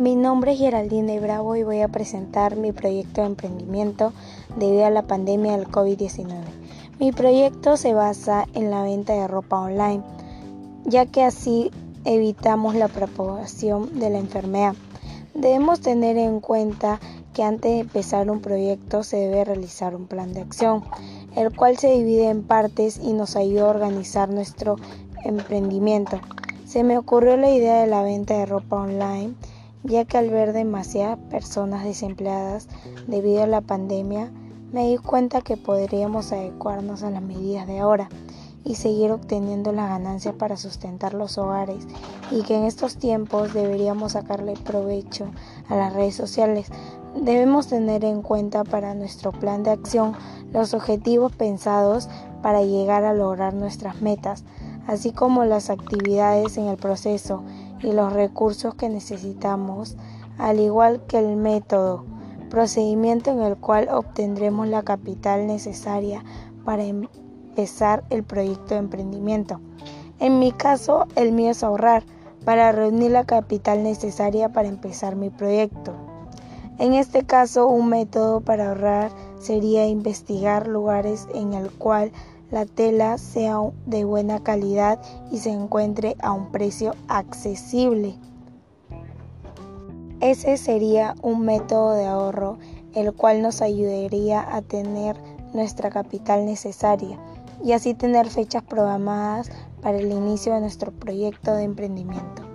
Mi nombre es Geraldine Bravo y voy a presentar mi proyecto de emprendimiento debido a la pandemia del COVID-19. Mi proyecto se basa en la venta de ropa online, ya que así evitamos la propagación de la enfermedad. Debemos tener en cuenta que antes de empezar un proyecto se debe realizar un plan de acción, el cual se divide en partes y nos ayuda a organizar nuestro emprendimiento. Se me ocurrió la idea de la venta de ropa online ya que al ver demasiadas personas desempleadas debido a la pandemia, me di cuenta que podríamos adecuarnos a las medidas de ahora y seguir obteniendo la ganancia para sustentar los hogares y que en estos tiempos deberíamos sacarle provecho a las redes sociales. Debemos tener en cuenta para nuestro plan de acción los objetivos pensados para llegar a lograr nuestras metas, así como las actividades en el proceso y los recursos que necesitamos, al igual que el método, procedimiento en el cual obtendremos la capital necesaria para empezar el proyecto de emprendimiento. En mi caso, el mío es ahorrar para reunir la capital necesaria para empezar mi proyecto. En este caso, un método para ahorrar sería investigar lugares en el cual la tela sea de buena calidad y se encuentre a un precio accesible. Ese sería un método de ahorro el cual nos ayudaría a tener nuestra capital necesaria y así tener fechas programadas para el inicio de nuestro proyecto de emprendimiento.